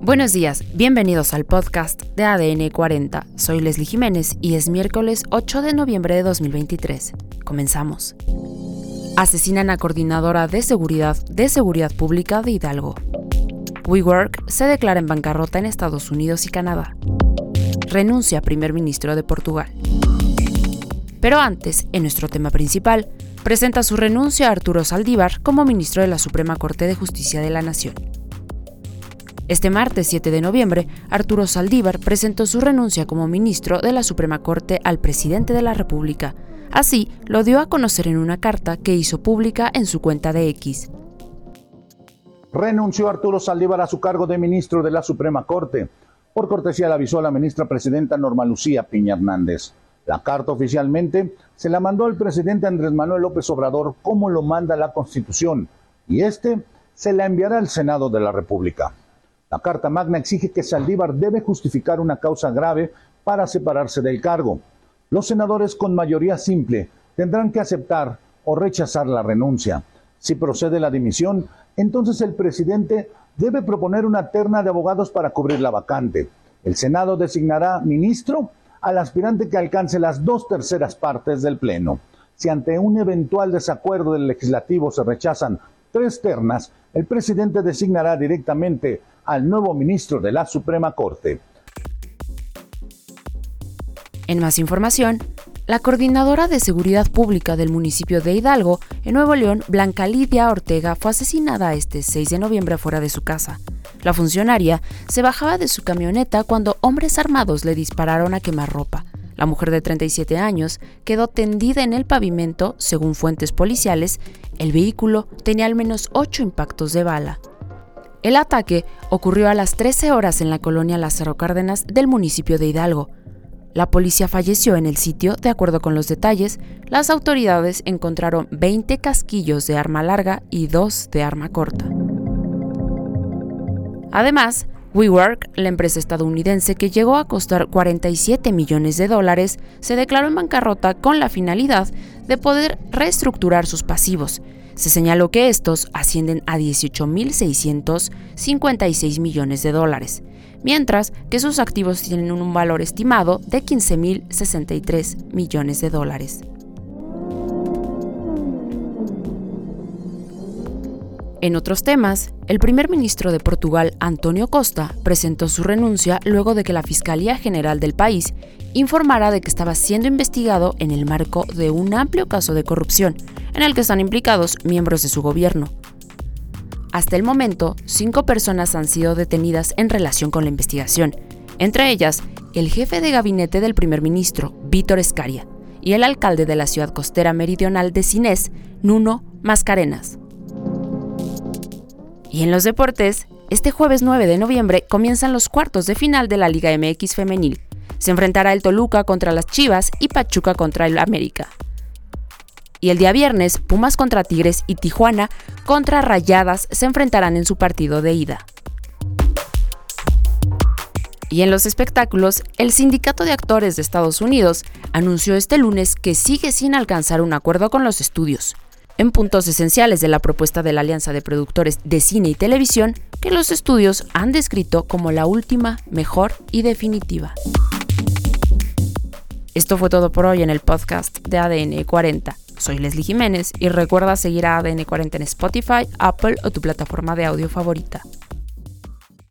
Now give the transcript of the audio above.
Buenos días, bienvenidos al podcast de ADN 40. Soy Leslie Jiménez y es miércoles 8 de noviembre de 2023. Comenzamos. Asesinan a coordinadora de seguridad de seguridad pública de Hidalgo. WeWork se declara en bancarrota en Estados Unidos y Canadá. Renuncia primer ministro de Portugal. Pero antes, en nuestro tema principal, presenta su renuncia a Arturo Saldívar como ministro de la Suprema Corte de Justicia de la Nación. Este martes 7 de noviembre, Arturo Saldívar presentó su renuncia como ministro de la Suprema Corte al presidente de la República. Así, lo dio a conocer en una carta que hizo pública en su cuenta de X. Renunció Arturo Saldívar a su cargo de ministro de la Suprema Corte. Por cortesía le avisó a la ministra presidenta Norma Lucía Piña Hernández. La carta oficialmente se la mandó al presidente Andrés Manuel López Obrador como lo manda la Constitución y este se la enviará al Senado de la República. La Carta Magna exige que Saldívar debe justificar una causa grave para separarse del cargo. Los senadores con mayoría simple tendrán que aceptar o rechazar la renuncia. Si procede la dimisión, entonces el presidente debe proponer una terna de abogados para cubrir la vacante. El Senado designará ministro al aspirante que alcance las dos terceras partes del Pleno. Si ante un eventual desacuerdo del legislativo se rechazan tres ternas, el presidente designará directamente al nuevo ministro de la Suprema Corte. En más información, la coordinadora de seguridad pública del municipio de Hidalgo, en Nuevo León, Blanca Lidia Ortega, fue asesinada este 6 de noviembre fuera de su casa. La funcionaria se bajaba de su camioneta cuando hombres armados le dispararon a quemarropa. La mujer de 37 años quedó tendida en el pavimento, según fuentes policiales. El vehículo tenía al menos 8 impactos de bala. El ataque ocurrió a las 13 horas en la colonia Lázaro Cárdenas del municipio de Hidalgo. La policía falleció en el sitio, de acuerdo con los detalles, las autoridades encontraron 20 casquillos de arma larga y 2 de arma corta. Además, WeWork, la empresa estadounidense que llegó a costar 47 millones de dólares, se declaró en bancarrota con la finalidad de poder reestructurar sus pasivos. Se señaló que estos ascienden a 18.656 millones de dólares, mientras que sus activos tienen un valor estimado de 15.063 millones de dólares. En otros temas, el primer ministro de Portugal, Antonio Costa, presentó su renuncia luego de que la Fiscalía General del país informara de que estaba siendo investigado en el marco de un amplio caso de corrupción, en el que están implicados miembros de su gobierno. Hasta el momento, cinco personas han sido detenidas en relación con la investigación, entre ellas el jefe de gabinete del primer ministro, Víctor Escaria, y el alcalde de la ciudad costera meridional de Cinés, Nuno Mascarenas. Y en los deportes, este jueves 9 de noviembre comienzan los cuartos de final de la Liga MX femenil. Se enfrentará el Toluca contra las Chivas y Pachuca contra el América. Y el día viernes, Pumas contra Tigres y Tijuana contra Rayadas se enfrentarán en su partido de ida. Y en los espectáculos, el Sindicato de Actores de Estados Unidos anunció este lunes que sigue sin alcanzar un acuerdo con los estudios en puntos esenciales de la propuesta de la Alianza de Productores de Cine y Televisión que los estudios han descrito como la última, mejor y definitiva. Esto fue todo por hoy en el podcast de ADN 40. Soy Leslie Jiménez y recuerda seguir a ADN 40 en Spotify, Apple o tu plataforma de audio favorita.